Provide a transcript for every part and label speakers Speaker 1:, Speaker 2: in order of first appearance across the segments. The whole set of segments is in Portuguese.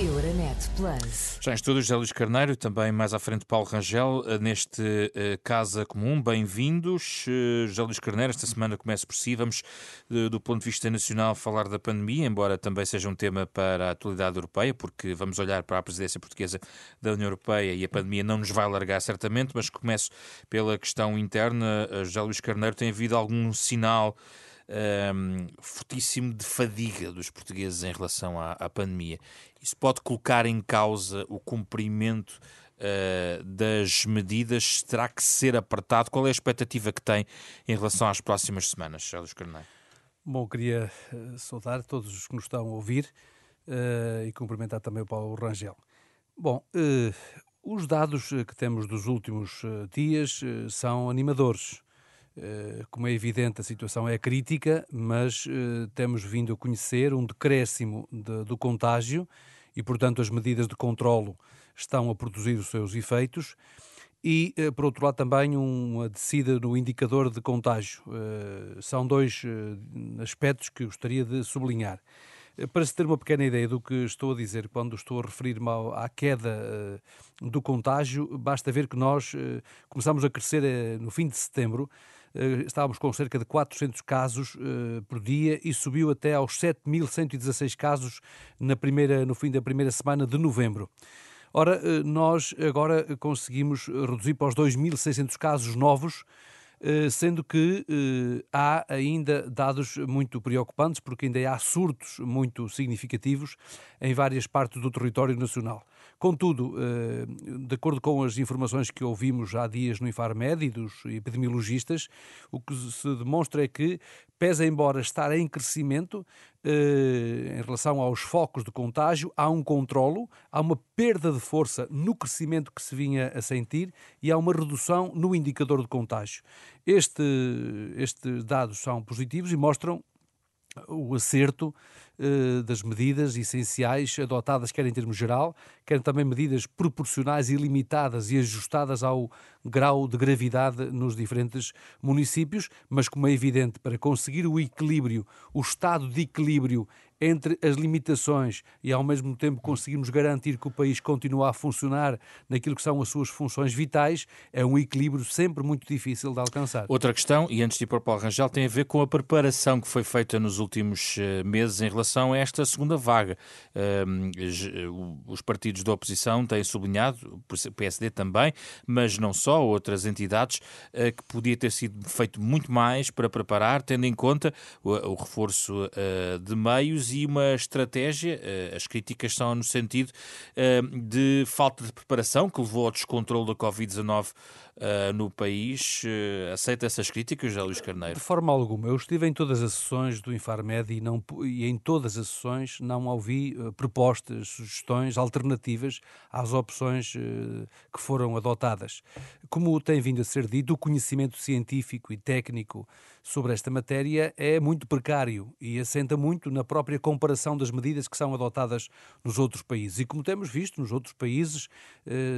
Speaker 1: Euronet Plus.
Speaker 2: Já em estúdio, José Luís Carneiro, também mais à frente Paulo Rangel, eh, neste uh, Casa Comum. Bem-vindos. Uh, José Luís Carneiro, esta semana começa por si. Vamos, uh, do ponto de vista nacional, falar da pandemia, embora também seja um tema para a atualidade europeia, porque vamos olhar para a presidência portuguesa da União Europeia e a pandemia não nos vai largar certamente, mas começo pela questão interna. José Luís Carneiro, tem havido algum sinal um, fortíssimo de fadiga dos portugueses em relação à, à pandemia. Isso pode colocar em causa o cumprimento uh, das medidas? Terá que ser apertado? Qual é a expectativa que tem em relação às próximas semanas, Carlos Carneiro?
Speaker 3: Bom, queria uh, saudar todos os que nos estão a ouvir uh, e cumprimentar também o Paulo Rangel. Bom, os dados que temos dos últimos dias são animadores. Eh, como é evidente, a situação é crítica, mas eh, temos vindo a conhecer um decréscimo de, do contágio e, portanto, as medidas de controlo estão a produzir os seus efeitos. E, eh, por outro lado, também uma descida no indicador de contágio. São dois aspectos que gostaria de sublinhar. Para se ter uma pequena ideia do que estou a dizer quando estou a referir-me à queda do contágio, basta ver que nós começamos a crescer no fim de setembro estávamos com cerca de 400 casos uh, por dia e subiu até aos 7.116 casos na primeira, no fim da primeira semana de novembro. Ora, uh, nós agora conseguimos reduzir para os 2.600 casos novos, sendo que há ainda dados muito preocupantes, porque ainda há surtos muito significativos em várias partes do território nacional. Contudo, eh, de acordo com as informações que ouvimos há dias no Infarmed e dos epidemiologistas, o que se demonstra é que, pese embora estar em crescimento, eh, em relação aos focos de contágio, há um controlo, há uma perda de força no crescimento que se vinha a sentir e há uma redução no indicador de contágio. Este, estes dados são positivos e mostram o acerto uh, das medidas essenciais adotadas, quer em termos geral, quer também medidas proporcionais e limitadas e ajustadas ao grau de gravidade nos diferentes municípios, mas como é evidente, para conseguir o equilíbrio, o estado de equilíbrio entre as limitações e ao mesmo tempo conseguirmos garantir que o país continua a funcionar naquilo que são as suas funções vitais, é um equilíbrio sempre muito difícil de alcançar.
Speaker 2: Outra questão, e antes de ir para o Paulo Rangel, tem a ver com a preparação que foi feita nos últimos eh, meses em relação a esta segunda vaga. Os partidos da oposição têm sublinhado, o PSD também, mas não só, outras entidades, que podia ter sido feito muito mais para preparar, tendo em conta o reforço eh, de meios e uma estratégia, eh, as críticas são no sentido eh, de falta de preparação, que levou ao descontrole da Covid-19 uh, no país. Uh, aceita essas críticas, José Luís Carneiro?
Speaker 3: De forma alguma. Eu estive em todas as sessões do Infarmed e, não, e em todas as sessões não ouvi uh, propostas, sugestões alternativas às opções que foram adotadas. Como tem vindo a ser dito, o conhecimento científico e técnico sobre esta matéria é muito precário e assenta muito na própria comparação das medidas que são adotadas nos outros países. E como temos visto nos outros países,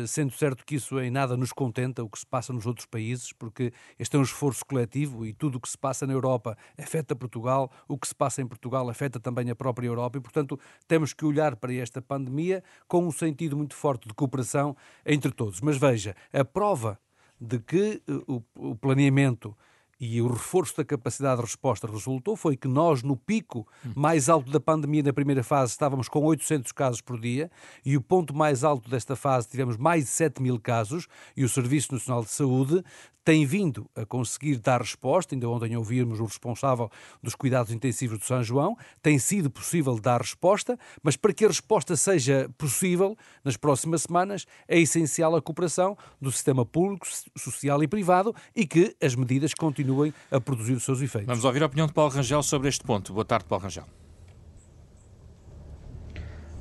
Speaker 3: sendo certo que isso em nada nos contenta, o que se passa nos outros países, porque este é um esforço coletivo e tudo o que se passa na Europa afeta Portugal, o que se passa em Portugal afeta também a própria Europa e, portanto, temos que olhar para esta pandemia com um sentido muito forte de cooperação entre todos. Mas veja, a prova de que eh, o planeamento e o reforço da capacidade de resposta resultou foi que nós, no pico mais alto da pandemia, na primeira fase, estávamos com 800 casos por dia e o ponto mais alto desta fase tivemos mais de 7 mil casos e o Serviço Nacional de Saúde tem vindo a conseguir dar resposta. Ainda ontem ouvimos o responsável dos cuidados intensivos do São João. Tem sido possível dar resposta, mas para que a resposta seja possível nas próximas semanas, é essencial a cooperação do sistema público, social e privado e que as medidas continuem a produzir os seus efeitos.
Speaker 2: Vamos ouvir a opinião de Paulo Rangel sobre este ponto. Boa tarde, Paulo Rangel.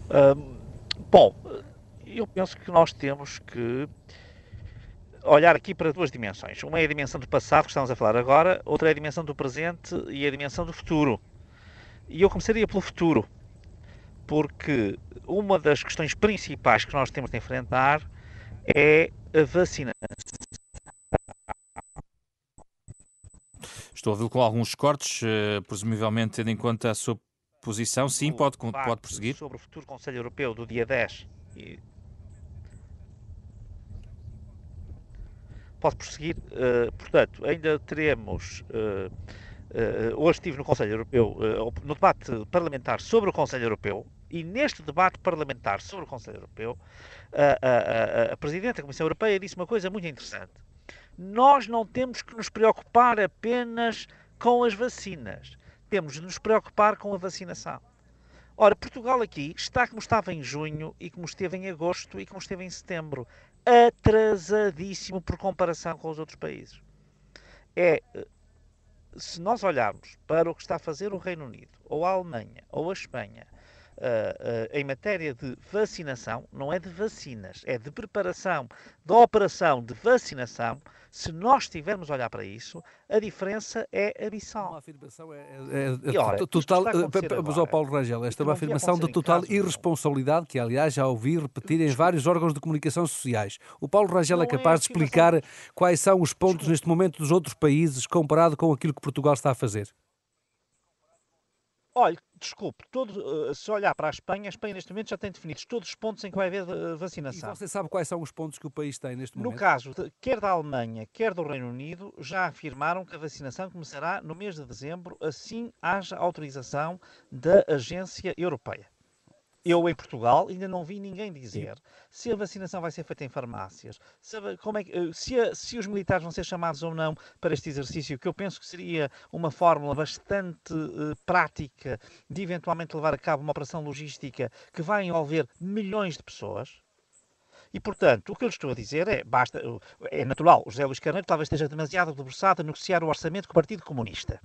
Speaker 4: Uh, bom, eu penso que nós temos que olhar aqui para duas dimensões. Uma é a dimensão do passado, que estamos a falar agora, outra é a dimensão do presente e a dimensão do futuro. E eu começaria pelo futuro, porque uma das questões principais que nós temos de enfrentar é a vacinação
Speaker 2: Estou a ver com alguns cortes, uh, presumivelmente tendo em conta a sua posição, sim, pode, pode prosseguir.
Speaker 1: Sobre o futuro Conselho Europeu do dia 10. Pode prosseguir. Uh, portanto, ainda teremos. Uh, hoje estive no Conselho Europeu, no debate parlamentar sobre o Conselho Europeu, e neste debate parlamentar sobre o Conselho Europeu, a, a, a Presidente da Comissão Europeia disse uma coisa muito interessante. Nós não temos que nos preocupar apenas com as vacinas temos de nos preocupar com a vacinação. Ora, Portugal aqui está como estava em junho e como esteve em agosto e como esteve em setembro, atrasadíssimo por comparação com os outros países. É, se nós olharmos para o que está a fazer o Reino Unido, ou a Alemanha, ou a Espanha, uh, em matéria de vacinação, não é de vacinas, é de preparação da operação de vacinação, se nós estivermos a olhar para isso, a diferença é abissal.
Speaker 3: Uma afirmação é, é, é, ora, total. Mas ao Paulo Rangel, esta é uma afirmação de total irresponsabilidade que, aliás, já ouvi repetir em vários órgãos de comunicação sociais. O Paulo Rangel é é capaz de explicar quais são os pontos neste momento dos outros países comparado com aquilo que Portugal está a fazer?
Speaker 1: Olha, desculpe, todo, eh, se olhar para a Espanha, a Espanha neste momento já tem definidos todos os pontos em que vai haver eh, vacinação.
Speaker 3: E você sabe quais são os pontos que o país tem neste momento?
Speaker 1: No caso, de, quer da Alemanha, quer do Reino Unido, já afirmaram que a vacinação começará no mês de dezembro, assim haja autorização da Agência Europeia. Eu, em Portugal, ainda não vi ninguém dizer se a vacinação vai ser feita em farmácias, se, como é que, eh, se, a, se, os militares vão ser chamados ou não para este exercício, que eu penso que seria uma fórmula bastante uh, prática de eventualmente levar a cabo uma operação logística que vai envolver milhões de pessoas. E, portanto, o que eu lhe estou a dizer é, basta, é natural, o José Luís Carneiro talvez esteja demasiado debruçado a negociar o orçamento com o Partido Comunista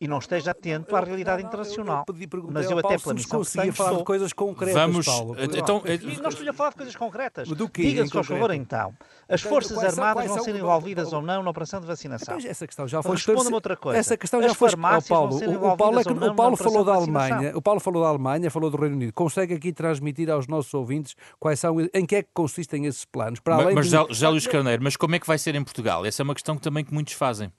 Speaker 1: e não esteja atento à realidade internacional.
Speaker 3: Eu, eu mas eu até pela missão que falar de coisas concretas, Vamos, Paulo.
Speaker 2: Então,
Speaker 1: e nós estou-lhe a falar de coisas concretas. Diga-nos, por favor, então. As então, Forças quais Armadas vão ser envolvidas ou não na operação de vacinação?
Speaker 3: Então, essa questão já foi
Speaker 1: Responda-me outra coisa.
Speaker 3: Essa questão já foi oh, Paulo. O, Paulo, é que, o Paulo falou da Alemanha, o Paulo falou da Alemanha, falou do Reino Unido. Consegue aqui transmitir aos nossos ouvintes quais são, em que é que consistem esses planos?
Speaker 2: Para além mas, mas já Luís Carneiro, mas como é que vai ser em Portugal? Essa é uma questão que também que muitos fazem.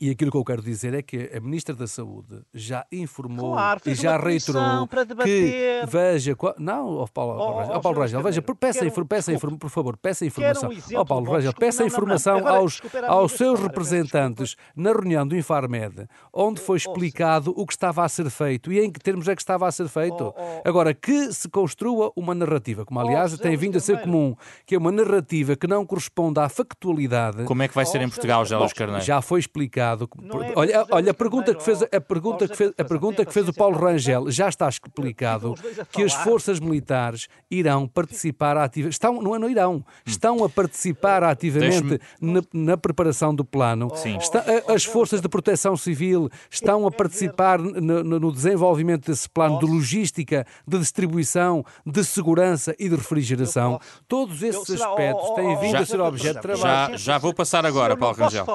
Speaker 3: E aquilo que eu quero dizer é que a Ministra da Saúde já informou claro, e já reiterou que veja. Não, oh Paulo, oh, oh, Paulo Rangel, veja, peça, um, peça por favor, peça informação. Um oh Paulo Rangel, peça informação não, não. aos, aos seus representantes na reunião do Infarmed, onde foi explicado o que estava a ser feito e em que termos é que estava a ser feito. Oh, oh. Agora, que se construa uma narrativa, como aliás tem vindo a ser comum, que é uma narrativa que não corresponde à factualidade.
Speaker 2: Como é que vai ser em Portugal, já, Carneiro?
Speaker 3: Já foi explicado explicado. É olha, olha a pergunta que fez a pergunta que fez, a pergunta que fez o Paulo Rangel já está explicado que as forças militares irão participar ativamente. Estão, não, é, não irão, hum. estão a participar ativamente na, na, preparação do plano.
Speaker 2: Sim.
Speaker 3: Está, as forças de proteção civil estão a participar no, no desenvolvimento desse plano de logística, de distribuição, de segurança e de refrigeração. Todos esses aspectos têm vindo a ser objeto de trabalho.
Speaker 2: Já, já vou passar agora, Paulo Rangel.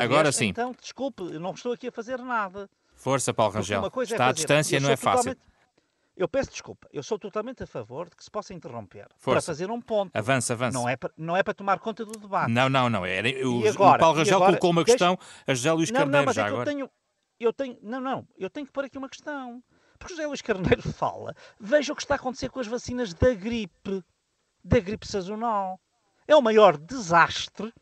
Speaker 2: Agora sim.
Speaker 1: Então, desculpe, não estou aqui a fazer nada.
Speaker 2: Força, Paulo Rangel. É Está à distância, não é fácil.
Speaker 1: Eu peço desculpa, eu sou totalmente a favor de que se possa interromper Força. para fazer um ponto.
Speaker 2: Avança, avança.
Speaker 1: Não é, para, não é para tomar conta do debate.
Speaker 2: Não, não, não. Era, o, agora, o Paulo Rangel agora, colocou uma questão, deixa... a José Luís não, Carneiro não, mas já é agora.
Speaker 1: Eu tenho, eu tenho, não, não, eu tenho que pôr aqui uma questão. Porque José Luís Carneiro fala, veja o que está a acontecer com as vacinas da gripe, da gripe sazonal. É o maior desastre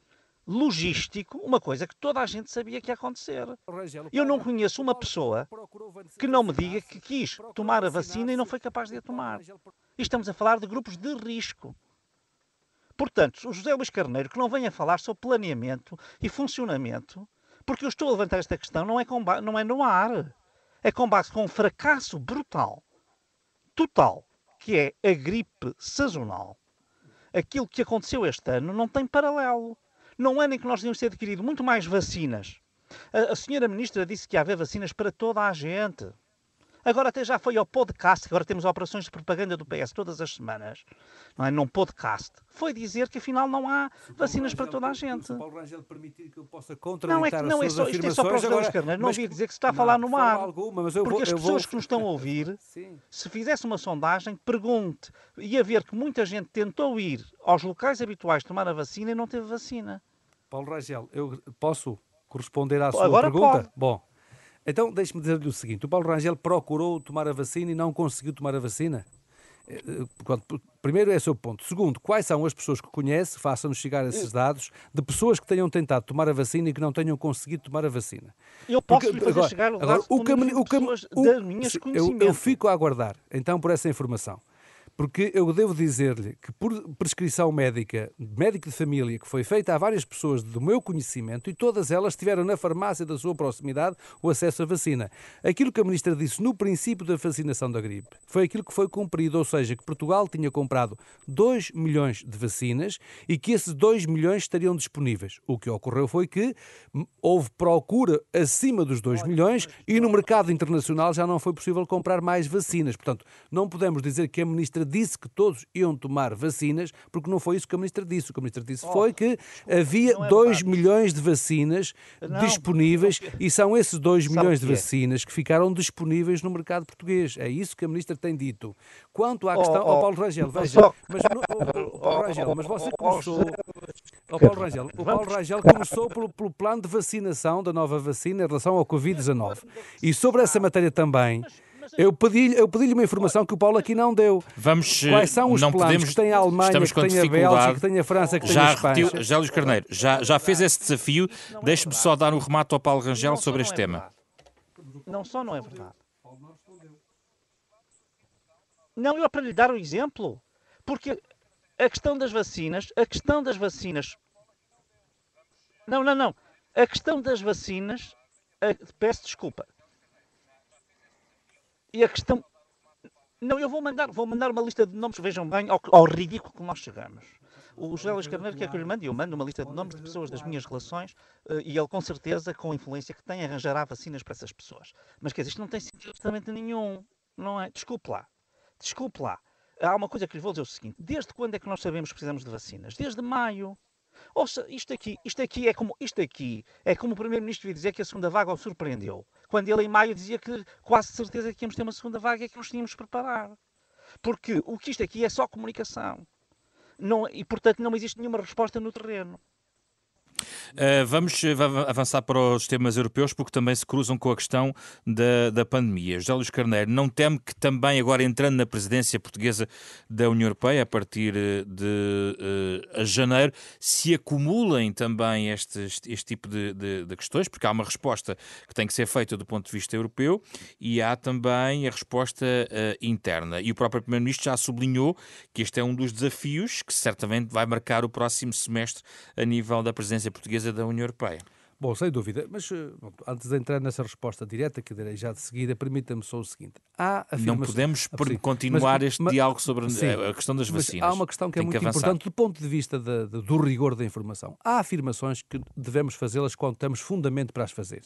Speaker 1: logístico, uma coisa que toda a gente sabia que ia acontecer. Eu não conheço uma pessoa que não me diga que quis tomar a vacina e não foi capaz de a tomar. E estamos a falar de grupos de risco. Portanto, o José Luís Carneiro, que não venha falar sobre planeamento e funcionamento, porque eu estou a levantar esta questão, não é, com não é no ar. É com base com um fracasso brutal, total, que é a gripe sazonal. Aquilo que aconteceu este ano não tem paralelo. Não ano em que nós tínhamos ter adquirido muito mais vacinas. A, a senhora ministra disse que ia haver vacinas para toda a gente. Agora até já foi ao podcast, agora temos operações de propaganda do PS todas as semanas, não é? Num podcast. Foi dizer que afinal não há vacinas para toda a gente. Se
Speaker 3: o Paulo Rangel permitir que eu possa
Speaker 1: não é que não é só, isto é só para os agora, Carneiro, não ouvi dizer que se está a falar no mar. Alguma, porque vou, as pessoas vou... que nos estão a ouvir, se fizesse uma sondagem, pergunte, ia ver que muita gente tentou ir aos locais habituais tomar a vacina e não teve vacina.
Speaker 3: Paulo Rangel, eu posso corresponder à sua Agora pergunta? Pode. Bom, Então, deixe-me dizer-lhe o seguinte: o Paulo Rangel procurou tomar a vacina e não conseguiu tomar a vacina? Eh, eh, primeiro, é o seu ponto. Segundo, quais são as pessoas que conhece, façam-nos chegar esses dados, de pessoas que tenham tentado tomar a vacina e que não tenham conseguido tomar a vacina?
Speaker 1: Eu posso Porque, fazer agora, chegar o agora, o caminho, o caminho, das minhas
Speaker 3: eu, eu fico a aguardar, então, por essa informação. Porque eu devo dizer-lhe que, por prescrição médica, médico de família, que foi feita a várias pessoas do meu conhecimento e todas elas tiveram na farmácia da sua proximidade o acesso à vacina. Aquilo que a ministra disse no princípio da vacinação da gripe foi aquilo que foi cumprido, ou seja, que Portugal tinha comprado 2 milhões de vacinas e que esses 2 milhões estariam disponíveis. O que ocorreu foi que houve procura acima dos 2 milhões e no mercado internacional já não foi possível comprar mais vacinas. Portanto, não podemos dizer que a ministra disse que todos iam tomar vacinas, porque não foi isso que a ministra disse. O que a ministra disse oh, foi que havia 2 é milhões de vacinas não, disponíveis não, e são esses 2 milhões de vacinas que ficaram disponíveis no mercado português. É isso que a ministra tem dito. Quanto à questão. Oh, oh, oh Paulo Rangel, veja, mas, oh, Paulo Rangel, mas você começou. Oh, Paulo Rangel, o Paulo Rangel começou pelo, pelo plano de vacinação da nova vacina em relação ao Covid-19. E sobre essa matéria também. Eu pedi-lhe eu pedi uma informação que o Paulo aqui não deu.
Speaker 2: Vamos,
Speaker 3: Quais são os
Speaker 2: não
Speaker 3: planos
Speaker 2: podemos,
Speaker 3: que tem a Alemanha, que tem a Bélgica, que tem a França, que
Speaker 2: já
Speaker 3: tem a Espanha?
Speaker 2: Repetiu, já, Luís Carneiro, já, já fez esse desafio. Deixe-me só dar um remate ao Paulo Rangel sobre este é tema.
Speaker 1: Não só não é verdade. Não, eu para lhe dar o um exemplo. Porque a questão das vacinas, a questão das vacinas... Não, não, não. A questão das vacinas... A, peço desculpa. E a questão. Não, eu vou mandar, vou mandar uma lista de nomes, vejam bem, ao, ao ridículo que nós chegamos. O José Luís Carneiro quer que eu lhe mande, eu mando uma lista de nomes de pessoas das minhas relações uh, e ele, com certeza, com a influência que tem, arranjará vacinas para essas pessoas. Mas quer dizer, isto não tem sentido absolutamente nenhum, não é? Desculpe lá, desculpe lá. Há uma coisa que lhe vou dizer o seguinte: desde quando é que nós sabemos que precisamos de vacinas? Desde maio. Ouça, isto aqui, isto aqui é como isto aqui é como o primeiro-ministro ia dizer que a segunda vaga o surpreendeu quando ele em maio dizia que quase certeza que íamos ter uma segunda vaga e que nos tínhamos preparado. Porque o que isto aqui é só comunicação. Não, e, portanto, não existe nenhuma resposta no terreno.
Speaker 2: Uh, vamos avançar para os temas europeus porque também se cruzam com a questão da, da pandemia. José Luís Carneiro, não teme que também agora entrando na presidência portuguesa da União Europeia a partir eh, de uh, janeiro se acumulem também este, este tipo de, de, de, questões, porque há uma resposta que tem que ser feita do ponto de vista europeu e há também a resposta uh, interna. E o próprio Primeiro-Ministro já sublinhou que este é um dos desafios que certamente vai marcar o próximo semestre a nível da presidência presidência portuguesa da União Europeia.
Speaker 3: Bom, sem dúvida, mas eh, antes de entrar nessa resposta direta, que darei já de seguida, permita-me só o seguinte.
Speaker 2: Há Não podemos sim, continuar mas, este mas, diálogo sobre sim, a questão das vacinas.
Speaker 3: Há uma questão que é Tem é muito que importante do ponto de vista de, de, do rigor da informação. Há afirmações que devemos fazê-las quando temos fundamento para as fazer.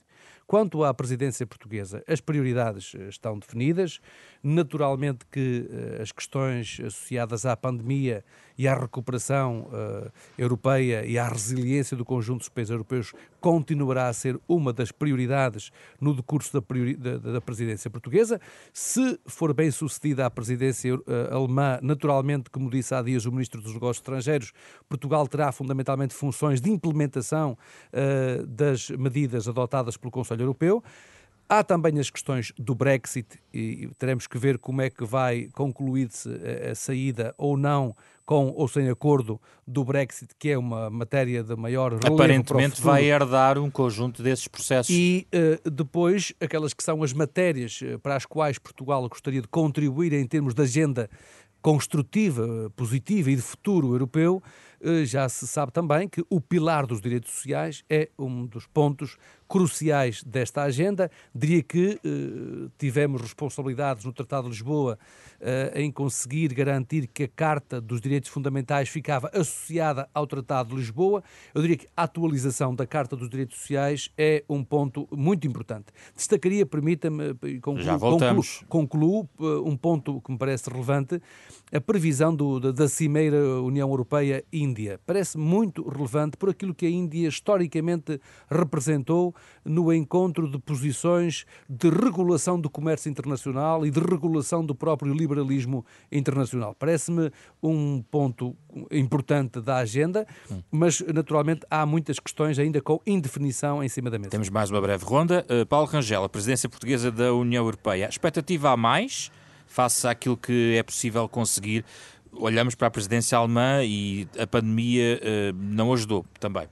Speaker 3: Quanto à presidência portuguesa, as prioridades eh, estão definidas. Naturalmente que uh, as questões associadas à pandemia e à recuperação uh, europeia e à resiliência do conjunto dos países europeus continuará a ser uma das prioridades no decurso da, da, da presidência portuguesa. Se for bem sucedida a presidência uh, alemã, naturalmente, como disse há dias o Ministro dos Negócios Estrangeiros, Portugal terá fundamentalmente funções de implementação uh, das medidas adotadas pelo Conselho Europeu. Há também as questões do Brexit e teremos que ver como é que vai concluir-se a saída ou não com ou sem acordo do Brexit, que é uma matéria de maior relevo
Speaker 2: Aparentemente vai herdar um conjunto desses processos.
Speaker 3: E uh, depois aquelas que são as matérias eh, para as quais Portugal gostaria de contribuir em termos de agenda construtiva, positiva e de futuro europeu, eh, já se sabe também que o pilar dos direitos sociais é um dos pontos cruciais desta agenda. Diria que eh, tivemos responsabilidades no Tratado de Lisboa eh, em conseguir garantir que a Carta dos Direitos Fundamentais ficava associada ao Tratado de Lisboa. Eu diria que a atualização da Carta dos Direitos Sociais é um ponto muito importante. Destacaria, permita-me, concluo, concluo, concluo, um ponto que me parece relevante, a previsão do, da, da Cimeira União Europeia-Índia. Parece muito relevante por aquilo que a Índia historicamente representou no encontro de posições de regulação do comércio internacional e de regulação do próprio liberalismo internacional. Parece-me um ponto importante da agenda, hum. mas naturalmente há muitas questões ainda com indefinição em cima da mesa.
Speaker 2: Temos mais uma breve ronda. Uh, Paulo Rangel, a presidência portuguesa da União Europeia. A expectativa há mais face àquilo que é possível conseguir? Olhamos para a presidência alemã e a pandemia uh, não ajudou também.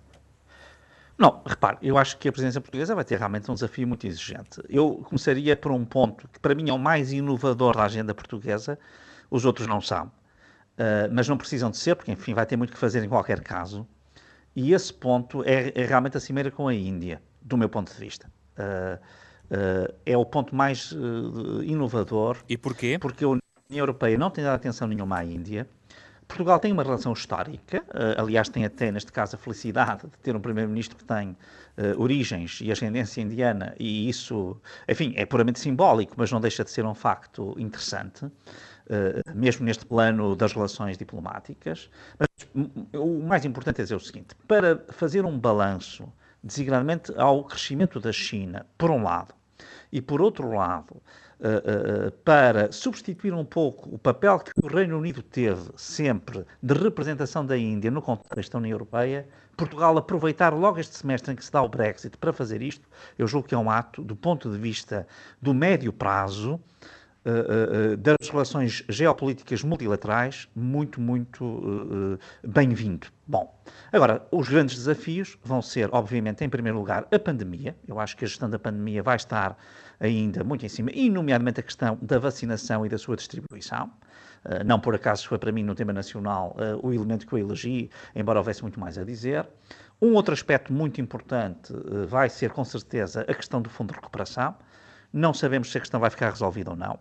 Speaker 1: Não, repare, eu acho que a presidência portuguesa vai ter realmente um desafio muito exigente. Eu começaria por um ponto que para mim é o mais inovador da agenda portuguesa, os outros não são. Uh, mas não precisam de ser, porque enfim vai ter muito que fazer em qualquer caso. E esse ponto é, é realmente a cimeira com a Índia, do meu ponto de vista. Uh, uh, é o ponto mais inovador.
Speaker 2: E porquê?
Speaker 1: Porque a União Europeia não tem dado atenção nenhuma à Índia. Portugal tem uma relação histórica, uh, aliás, tem até, neste caso, a felicidade de ter um Primeiro-Ministro que tem uh, origens e ascendência indiana, e isso, enfim, é puramente simbólico, mas não deixa de ser um facto interessante, uh, mesmo neste plano das relações diplomáticas. Mas o mais importante é dizer o seguinte: para fazer um balanço, designadamente ao crescimento da China, por um lado, e por outro lado, uh, uh, para substituir um pouco o papel que o Reino Unido teve sempre de representação da Índia no contexto da União Europeia, Portugal aproveitar logo este semestre em que se dá o Brexit para fazer isto, eu julgo que é um ato, do ponto de vista do médio prazo, Uh, das relações geopolíticas multilaterais muito, muito bem-vindo. Bom, agora, os grandes desafios vão ser, obviamente, em primeiro lugar, a pandemia. Eu acho que a gestão da pandemia vai estar ainda muito em cima, e nomeadamente a questão da vacinação e da sua distribuição. Uh, não por acaso foi para mim no tema nacional uh, o elemento que eu elegi, embora houvesse muito mais a dizer. Um outro aspecto muito importante uh, vai ser, com certeza, a questão do Fundo de Recuperação. Não sabemos se a questão vai ficar resolvida ou não.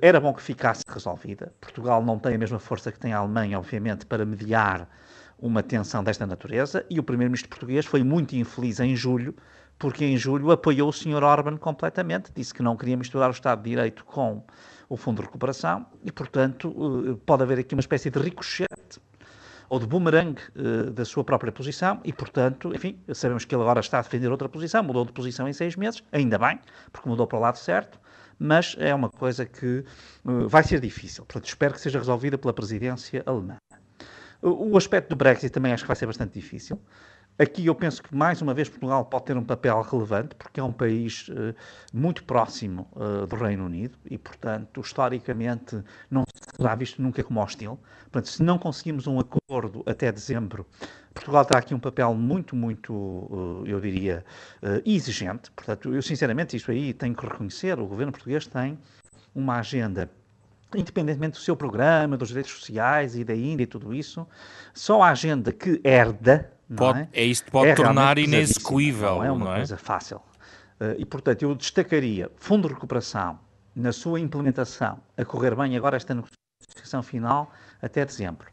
Speaker 1: Era bom que ficasse resolvida. Portugal não tem a mesma força que tem a Alemanha, obviamente, para mediar uma tensão desta natureza, e o Primeiro-Ministro português foi muito infeliz em julho porque em julho apoiou o Sr. Orban completamente, disse que não queria misturar o Estado de Direito com o Fundo de Recuperação e, portanto, eh, pode haver aqui uma espécie de ricochete ou de boomerang uh, da sua própria posição e, portanto, enfim, sabemos que ele agora está a defender outra posição, mudou de posição em seis meses, ainda bem, porque mudou para o lado certo, mas é uma coisa que uh, vai ser difícil. Portanto, espero que seja resolvida pela presidência alemã. O aspecto do Brexit também acho que vai ser bastante difícil. Aqui eu penso que, mais uma vez, Portugal pode ter um papel relevante, porque é um país uh, muito próximo uh, do Reino Unido e, portanto, historicamente não será visto nunca como hostil. Portanto, se não conseguimos um acordo até dezembro, Portugal terá aqui um papel muito, muito, uh, eu diria, exigente. Portanto, eu, sinceramente, isso aí tenho que reconhecer, o governo português tem uma agenda independentemente do seu programa, dos direitos sociais e da Índia e tudo isso, só a agenda que herda
Speaker 2: Pode,
Speaker 1: é?
Speaker 2: é isto pode é tornar inexecuível.
Speaker 1: Não é uma não é? coisa fácil. Uh, e, portanto, eu destacaria Fundo de Recuperação na sua implementação a correr bem agora esta negociação final até dezembro.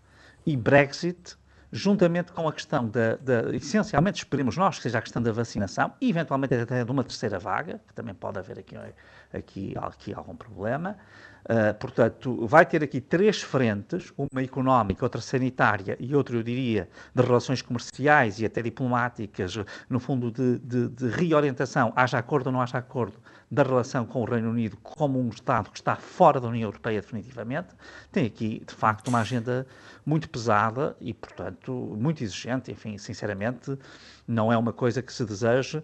Speaker 1: E Brexit, juntamente com a questão da, da, essencialmente esperemos nós que seja a questão da vacinação e eventualmente até de uma terceira vaga, que também pode haver aqui, aqui, aqui algum problema, Uh, portanto, vai ter aqui três frentes, uma económica, outra sanitária e outra, eu diria, de relações comerciais e até diplomáticas, no fundo, de, de, de reorientação, haja acordo ou não haja acordo, da relação com o Reino Unido como um Estado que está fora da União Europeia definitivamente, tem aqui, de facto, uma agenda muito pesada e, portanto, muito exigente. Enfim, sinceramente, não é uma coisa que se deseje.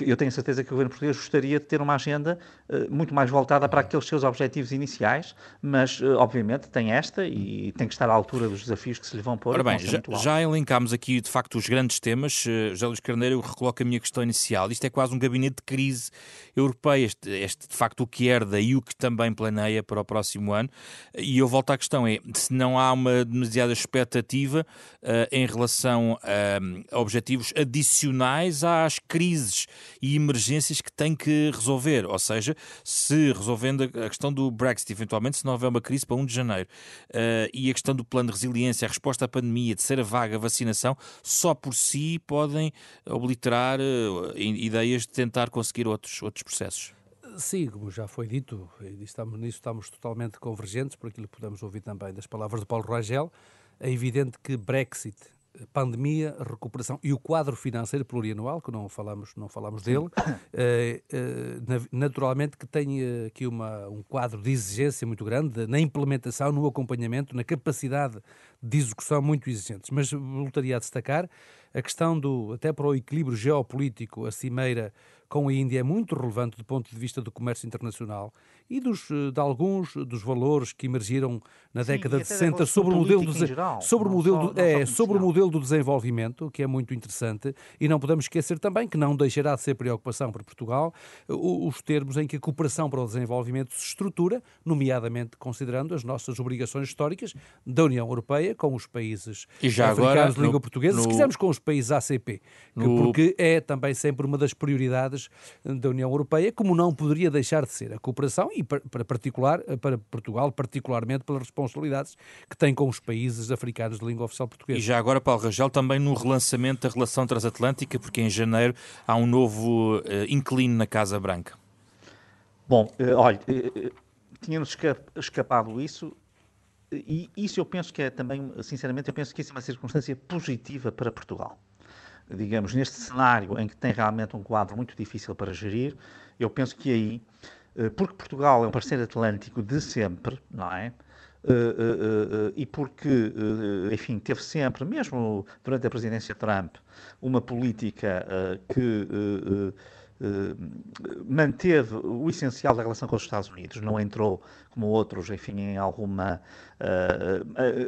Speaker 1: Eu tenho certeza que o governo português gostaria de ter uma agenda eh, muito mais voltada para aqueles seus objetivos iniciais, mas, eh, obviamente, tem esta e tem que estar à altura dos desafios que se lhe vão pôr.
Speaker 2: Ora bem, já, já elencámos aqui, de facto, os grandes temas. Eh, José Luís Carneiro recoloca a minha questão inicial. Isto é quase um gabinete de crise europeia. Este, este, de facto, o que herda e o que também planeia para o próximo ano. E eu volto à questão, é se não há uma demasiada expectativa uh, em relação a objetivos adicionais às crises e emergências que tem que resolver. Ou seja, se resolvendo a questão do Brexit, eventualmente, se não houver uma crise para 1 de janeiro, uh, e a questão do plano de resiliência, a resposta à pandemia, a terceira vaga, a vacinação, só por si podem obliterar ideias de tentar conseguir outros, outros processos.
Speaker 3: Sim, como já foi dito, estamos, nisso estamos totalmente convergentes, por aquilo que podemos ouvir também das palavras de Paulo Rangel. É evidente que Brexit pandemia, recuperação e o quadro financeiro plurianual, que não falamos, não falamos dele, eh, eh, naturalmente que tem aqui uma, um quadro de exigência muito grande na implementação, no acompanhamento, na capacidade de execução muito exigentes. Mas voltaria a destacar a questão do, até para o equilíbrio geopolítico, a cimeira com a Índia é muito relevante do ponto de vista do comércio internacional e dos, eh, de alguns dos valores que emergiram na Sim, década de 60 sobre o modelo, do, geral, sobre, o modelo, do, é, sobre o modelo do desenvolvimento, que é muito interessante, e não podemos esquecer também que não deixará de ser preocupação para Portugal os termos em que a cooperação para o desenvolvimento se estrutura, nomeadamente considerando as nossas obrigações históricas da União Europeia com os países
Speaker 2: e já
Speaker 3: africanos
Speaker 2: agora,
Speaker 3: de língua no, portuguesa, no, se quisermos com os países ACP, que, no... porque é também sempre uma das prioridades da União Europeia, como não poderia deixar de ser a cooperação e para, particular, para Portugal, particularmente pelas responsabilidades que tem com os países africanos de língua oficial portuguesa.
Speaker 2: E já agora, Paulo Rangel, também no relançamento da relação transatlântica, porque em janeiro há um novo uh, inclino na Casa Branca.
Speaker 1: Bom, uh, olha, uh, tinha-nos escapado isso, e isso eu penso que é também, sinceramente, eu penso que isso é uma circunstância positiva para Portugal digamos, neste cenário em que tem realmente um quadro muito difícil para gerir, eu penso que aí eh, porque Portugal é um parceiro atlântico de sempre, não é? Uh, uh, e porque, enfim, teve sempre, mesmo durante a presidência Trump, uma política que manteve o essencial da relação com os Estados Unidos, não entrou como outros, enfim, em alguma.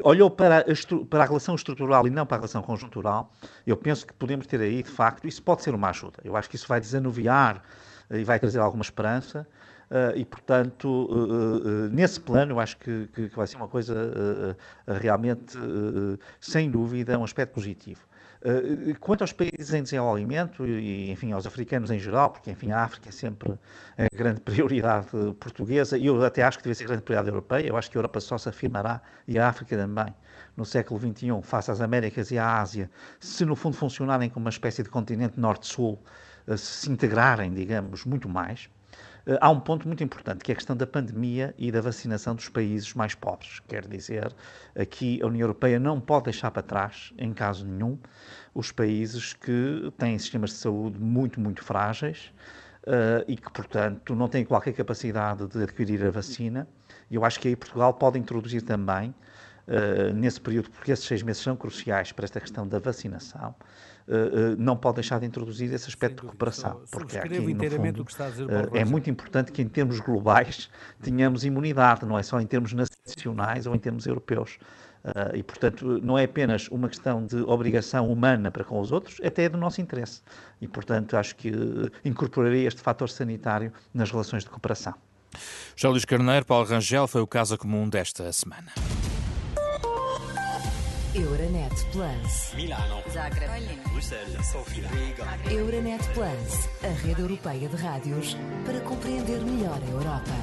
Speaker 1: olhou para a, para a relação estrutural e não para a relação conjuntural. Eu penso que podemos ter aí, de facto, isso pode ser uma ajuda. Eu acho que isso vai desanuviar e vai trazer alguma esperança. Uh, e, portanto, uh, uh, nesse plano, eu acho que, que, que vai ser uma coisa realmente, sem dúvida, um aspecto positivo. quanto aos países em desenvolvimento e, enfim, aos africanos em geral, porque, enfim, a África é sempre a grande prioridade portuguesa e eu até acho que deve ser grande prioridade europeia, eu acho que a Europa só se afirmará e a África também no século XXI, face às Américas e à Ásia, se no fundo funcionarem como uma espécie de continente norte-sul, se integrarem, digamos, muito mais. Eh, há um ponto muito importante, que é a questão da pandemia e da vacinação dos países mais pobres. Quer dizer, aqui a União Europeia não pode deixar para trás, em caso nenhum, os países que têm sistemas de saúde muito, muito frágeis uh, e que, portanto, não têm qualquer capacidade de adquirir a vacina. E eu acho que aí Portugal pode introduzir também, uh, nesse período, porque esses seis meses são cruciais para esta questão da vacinação, uh, não pode deixar de introduzir esse aspecto de cooperação. Porque aqui, no fundo, uh, é muito importante que, em termos globais, tenhamos imunidade, não é só em termos nacionais ou em termos europeus. Uh, e, portanto, não é apenas uma questão de obrigação humana para com os outros, até é do nosso interesse. E, portanto, acho que uh, incorporaria este fator sanitário nas relações de cooperação.
Speaker 2: José Luís Carneiro, Paulo Rangel, foi o caso comum desta semana. Euronet Plus. Milano. Zagreb. Bruxelas. Sofia. Riga. Euronet Plus, a rede europeia de rádios para compreender melhor a Europa.